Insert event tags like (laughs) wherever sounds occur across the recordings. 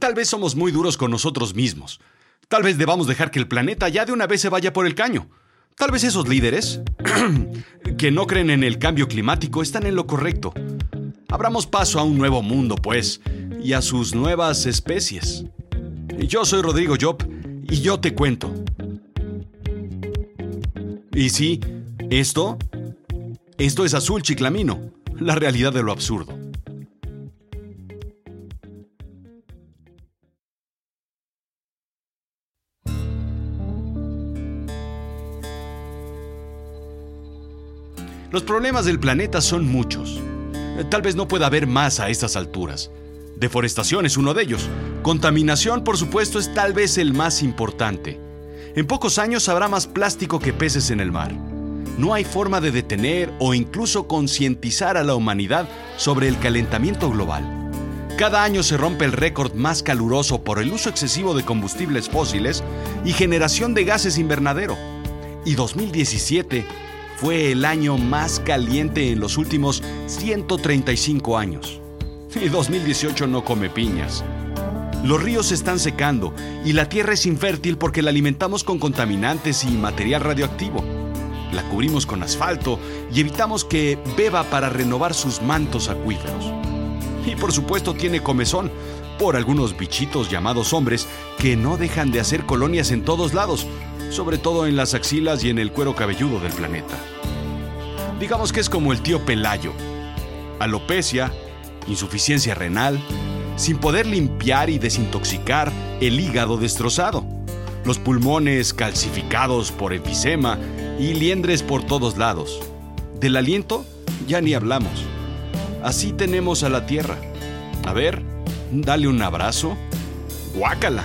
Tal vez somos muy duros con nosotros mismos. Tal vez debamos dejar que el planeta ya de una vez se vaya por el caño. Tal vez esos líderes (clears throat) que no creen en el cambio climático están en lo correcto. Abramos paso a un nuevo mundo, pues, y a sus nuevas especies. Yo soy Rodrigo Job y yo te cuento. Y sí, esto, esto es azul chiclamino, la realidad de lo absurdo. Los problemas del planeta son muchos. Tal vez no pueda haber más a estas alturas. Deforestación es uno de ellos. Contaminación, por supuesto, es tal vez el más importante. En pocos años habrá más plástico que peces en el mar. No hay forma de detener o incluso concientizar a la humanidad sobre el calentamiento global. Cada año se rompe el récord más caluroso por el uso excesivo de combustibles fósiles y generación de gases invernadero. Y 2017 fue el año más caliente en los últimos 135 años. Y 2018 no come piñas. Los ríos están secando y la tierra es infértil porque la alimentamos con contaminantes y material radioactivo. La cubrimos con asfalto y evitamos que beba para renovar sus mantos acuíferos. Y por supuesto tiene comezón por algunos bichitos llamados hombres que no dejan de hacer colonias en todos lados, sobre todo en las axilas y en el cuero cabelludo del planeta. Digamos que es como el tío Pelayo. Alopecia, insuficiencia renal, sin poder limpiar y desintoxicar el hígado destrozado, los pulmones calcificados por enfisema y liendres por todos lados. Del aliento ya ni hablamos. Así tenemos a la tierra. A ver, dale un abrazo. Guácala.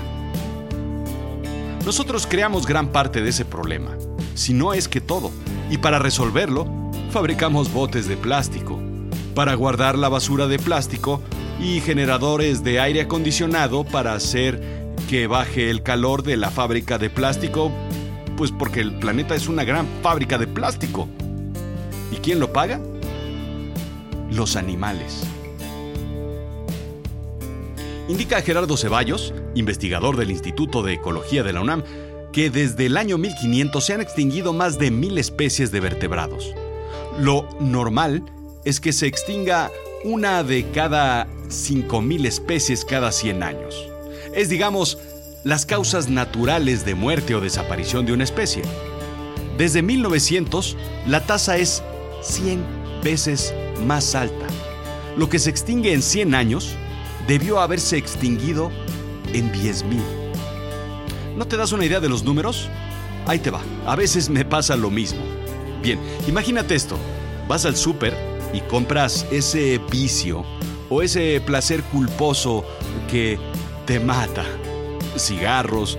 Nosotros creamos gran parte de ese problema, si no es que todo, y para resolverlo, fabricamos botes de plástico, para guardar la basura de plástico y generadores de aire acondicionado para hacer que baje el calor de la fábrica de plástico, pues porque el planeta es una gran fábrica de plástico. ¿Y quién lo paga? Los animales. Indica Gerardo Ceballos, investigador del Instituto de Ecología de la UNAM, que desde el año 1500 se han extinguido más de mil especies de vertebrados. Lo normal es que se extinga una de cada 5.000 especies cada 100 años. Es, digamos, las causas naturales de muerte o desaparición de una especie. Desde 1900, la tasa es 100 veces más alta. Lo que se extingue en 100 años debió haberse extinguido en 10.000. ¿No te das una idea de los números? Ahí te va. A veces me pasa lo mismo. Bien, imagínate esto. Vas al súper y compras ese vicio o ese placer culposo que te mata. Cigarros,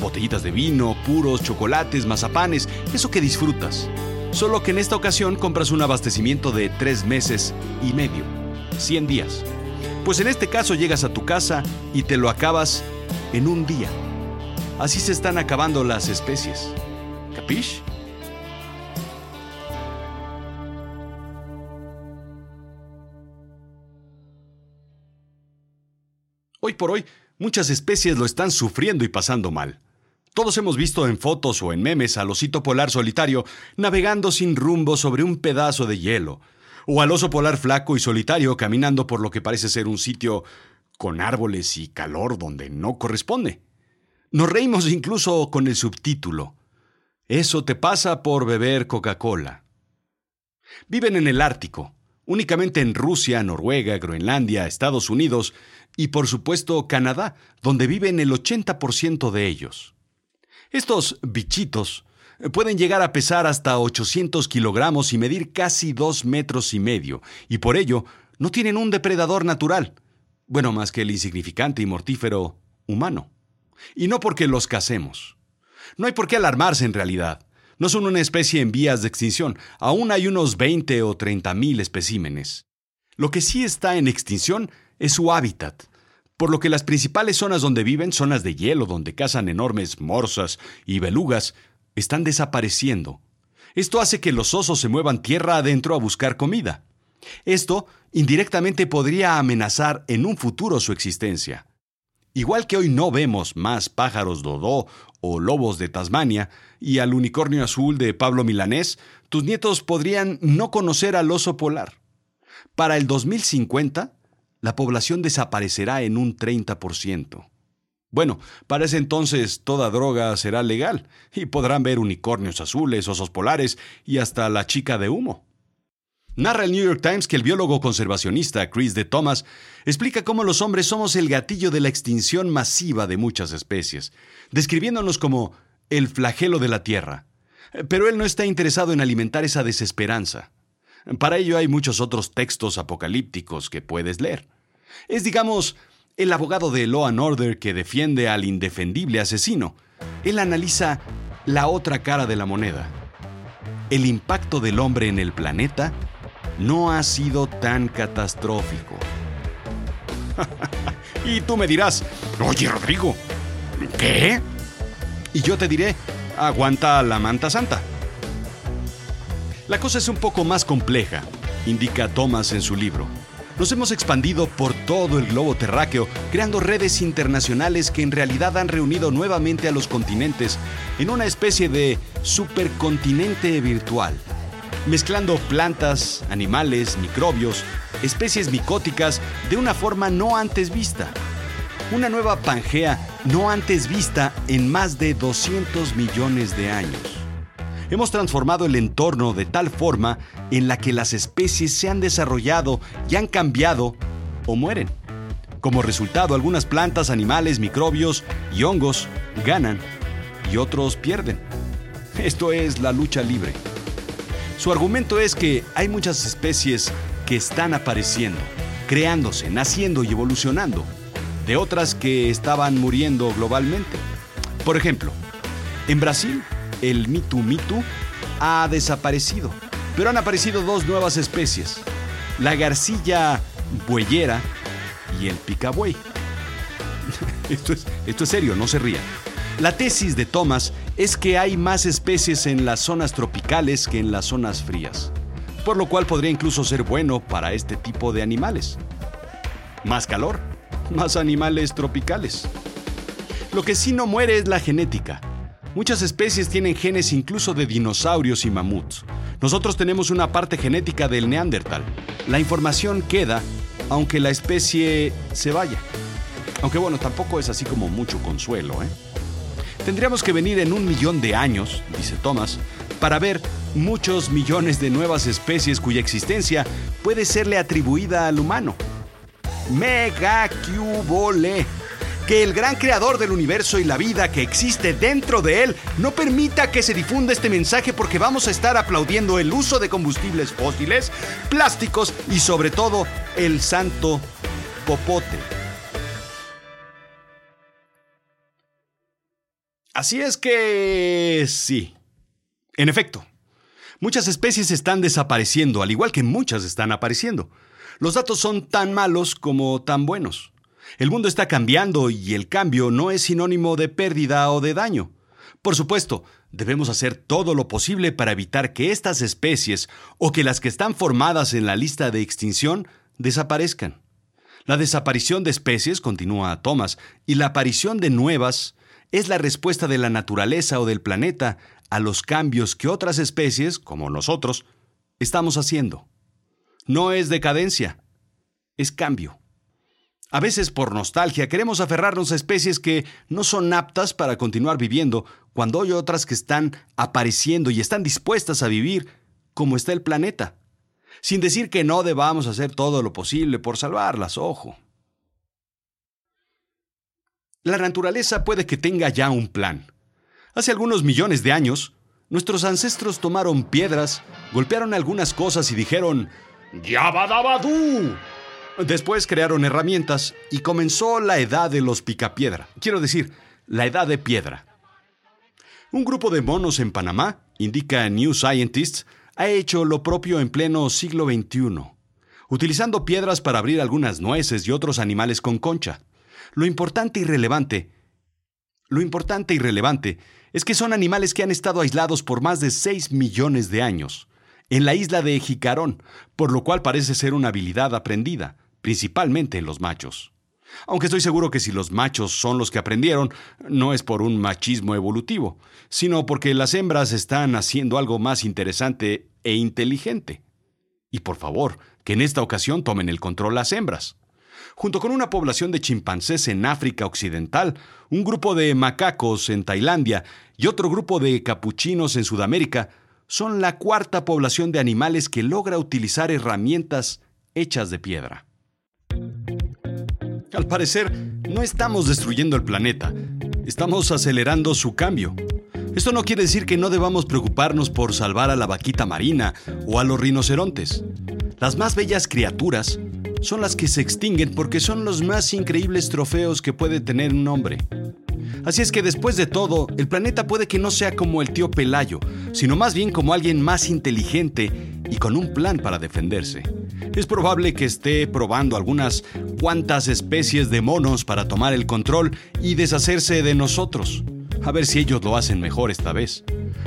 botellitas de vino, puros, chocolates, mazapanes, eso que disfrutas. Solo que en esta ocasión compras un abastecimiento de tres meses y medio, 100 días. Pues en este caso llegas a tu casa y te lo acabas en un día. Así se están acabando las especies. ¿Capish? Hoy por hoy, muchas especies lo están sufriendo y pasando mal. Todos hemos visto en fotos o en memes al osito polar solitario navegando sin rumbo sobre un pedazo de hielo, o al oso polar flaco y solitario caminando por lo que parece ser un sitio con árboles y calor donde no corresponde. Nos reímos incluso con el subtítulo. Eso te pasa por beber Coca-Cola. Viven en el Ártico, únicamente en Rusia, Noruega, Groenlandia, Estados Unidos y por supuesto Canadá, donde viven el 80% de ellos. Estos bichitos pueden llegar a pesar hasta 800 kilogramos y medir casi 2 metros y medio, y por ello no tienen un depredador natural, bueno, más que el insignificante y mortífero humano. Y no porque los casemos. No hay por qué alarmarse en realidad. No son una especie en vías de extinción. Aún hay unos 20 o 30 mil especímenes. Lo que sí está en extinción es su hábitat, por lo que las principales zonas donde viven, zonas de hielo donde cazan enormes morsas y belugas, están desapareciendo. Esto hace que los osos se muevan tierra adentro a buscar comida. Esto indirectamente podría amenazar en un futuro su existencia. Igual que hoy no vemos más pájaros dodó o lobos de Tasmania y al unicornio azul de Pablo Milanés, tus nietos podrían no conocer al oso polar. Para el 2050, la población desaparecerá en un 30%. Bueno, para ese entonces toda droga será legal y podrán ver unicornios azules, osos polares y hasta la chica de humo. Narra el New York Times que el biólogo conservacionista Chris de Thomas explica cómo los hombres somos el gatillo de la extinción masiva de muchas especies, describiéndonos como el flagelo de la Tierra. Pero él no está interesado en alimentar esa desesperanza. Para ello hay muchos otros textos apocalípticos que puedes leer. Es, digamos, el abogado de Law and Order que defiende al indefendible asesino. Él analiza la otra cara de la moneda. El impacto del hombre en el planeta no ha sido tan catastrófico. (laughs) y tú me dirás, oye Rodrigo, ¿qué? Y yo te diré, aguanta la manta santa. La cosa es un poco más compleja, indica Thomas en su libro. Nos hemos expandido por todo el globo terráqueo, creando redes internacionales que en realidad han reunido nuevamente a los continentes en una especie de supercontinente virtual mezclando plantas, animales, microbios, especies micóticas de una forma no antes vista. Una nueva Pangea no antes vista en más de 200 millones de años. Hemos transformado el entorno de tal forma en la que las especies se han desarrollado y han cambiado o mueren. Como resultado, algunas plantas, animales, microbios y hongos ganan y otros pierden. Esto es la lucha libre. Su argumento es que hay muchas especies que están apareciendo, creándose, naciendo y evolucionando, de otras que estaban muriendo globalmente. Por ejemplo, en Brasil, el Mitu Mitu ha desaparecido, pero han aparecido dos nuevas especies, la garcilla bueyera y el picabuey. (laughs) esto, es, esto es serio, no se rían. La tesis de Thomas es que hay más especies en las zonas tropicales que en las zonas frías, por lo cual podría incluso ser bueno para este tipo de animales. Más calor, más animales tropicales. Lo que sí no muere es la genética. Muchas especies tienen genes incluso de dinosaurios y mamuts. Nosotros tenemos una parte genética del neandertal. La información queda aunque la especie se vaya. Aunque bueno, tampoco es así como mucho consuelo, ¿eh? Tendríamos que venir en un millón de años, dice Thomas, para ver muchos millones de nuevas especies cuya existencia puede serle atribuida al humano. Mega cubole. Que el gran creador del universo y la vida que existe dentro de él no permita que se difunda este mensaje porque vamos a estar aplaudiendo el uso de combustibles fósiles, plásticos y sobre todo el santo popote. Así es que... sí. En efecto, muchas especies están desapareciendo, al igual que muchas están apareciendo. Los datos son tan malos como tan buenos. El mundo está cambiando y el cambio no es sinónimo de pérdida o de daño. Por supuesto, debemos hacer todo lo posible para evitar que estas especies o que las que están formadas en la lista de extinción desaparezcan. La desaparición de especies, continúa Thomas, y la aparición de nuevas es la respuesta de la naturaleza o del planeta a los cambios que otras especies, como nosotros, estamos haciendo. No es decadencia, es cambio. A veces por nostalgia queremos aferrarnos a especies que no son aptas para continuar viviendo, cuando hay otras que están apareciendo y están dispuestas a vivir como está el planeta, sin decir que no debamos hacer todo lo posible por salvarlas, ojo. La naturaleza puede que tenga ya un plan. Hace algunos millones de años, nuestros ancestros tomaron piedras, golpearon algunas cosas y dijeron ¡Yabadabadú! Después crearon herramientas y comenzó la edad de los picapiedra. Quiero decir, la edad de piedra. Un grupo de monos en Panamá, indica New Scientist, ha hecho lo propio en pleno siglo XXI, utilizando piedras para abrir algunas nueces y otros animales con concha. Lo importante y relevante, lo importante y relevante es que son animales que han estado aislados por más de 6 millones de años, en la isla de Jicarón, por lo cual parece ser una habilidad aprendida, principalmente en los machos. Aunque estoy seguro que si los machos son los que aprendieron, no es por un machismo evolutivo, sino porque las hembras están haciendo algo más interesante e inteligente. Y por favor, que en esta ocasión tomen el control las hembras. Junto con una población de chimpancés en África Occidental, un grupo de macacos en Tailandia y otro grupo de capuchinos en Sudamérica, son la cuarta población de animales que logra utilizar herramientas hechas de piedra. Al parecer, no estamos destruyendo el planeta, estamos acelerando su cambio. Esto no quiere decir que no debamos preocuparnos por salvar a la vaquita marina o a los rinocerontes. Las más bellas criaturas son las que se extinguen porque son los más increíbles trofeos que puede tener un hombre. Así es que después de todo, el planeta puede que no sea como el tío Pelayo, sino más bien como alguien más inteligente y con un plan para defenderse. Es probable que esté probando algunas cuantas especies de monos para tomar el control y deshacerse de nosotros. A ver si ellos lo hacen mejor esta vez.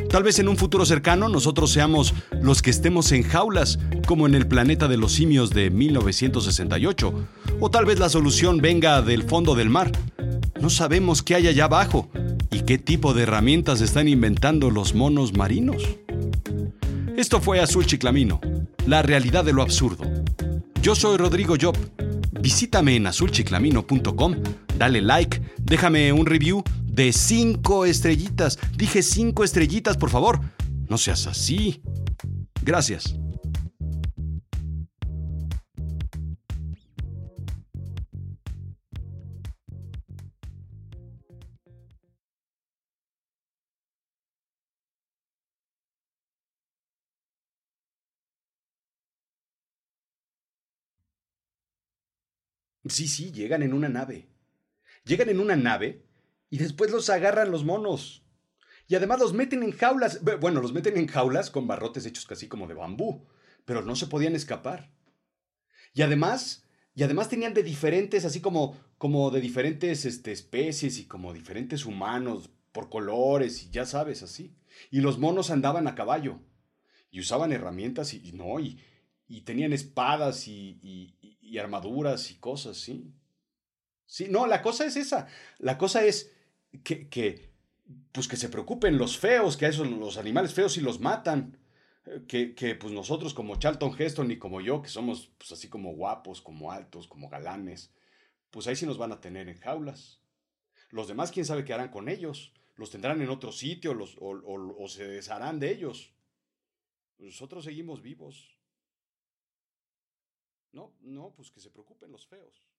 Tal vez en un futuro cercano nosotros seamos los que estemos en jaulas, como en el planeta de los simios de 1968. O tal vez la solución venga del fondo del mar. No sabemos qué hay allá abajo y qué tipo de herramientas están inventando los monos marinos. Esto fue Azul Chiclamino, la realidad de lo absurdo. Yo soy Rodrigo Job. Visítame en azulchiclamino.com, dale like, déjame un review de cinco estrellitas. Dije cinco estrellitas, por favor. No seas así. Gracias. Sí, sí, llegan en una nave. Llegan en una nave y después los agarran los monos. Y además los meten en jaulas. Bueno, los meten en jaulas con barrotes hechos casi como de bambú, pero no se podían escapar. Y además, y además tenían de diferentes, así como, como de diferentes este, especies y como diferentes humanos por colores y ya sabes, así. Y los monos andaban a caballo y usaban herramientas y, no, y, tenían espadas y armaduras y cosas, sí. Sí, no, la cosa es esa. La cosa es que, que, pues que se preocupen los feos, que a esos los animales feos y los matan. Eh, que, que, pues nosotros como Charlton Heston y como yo, que somos pues así como guapos, como altos, como galanes, pues ahí sí nos van a tener en jaulas. Los demás, quién sabe qué harán con ellos. Los tendrán en otro sitio los, o, o se desharán de ellos. Nosotros seguimos vivos. No, no, pues que se preocupen los feos.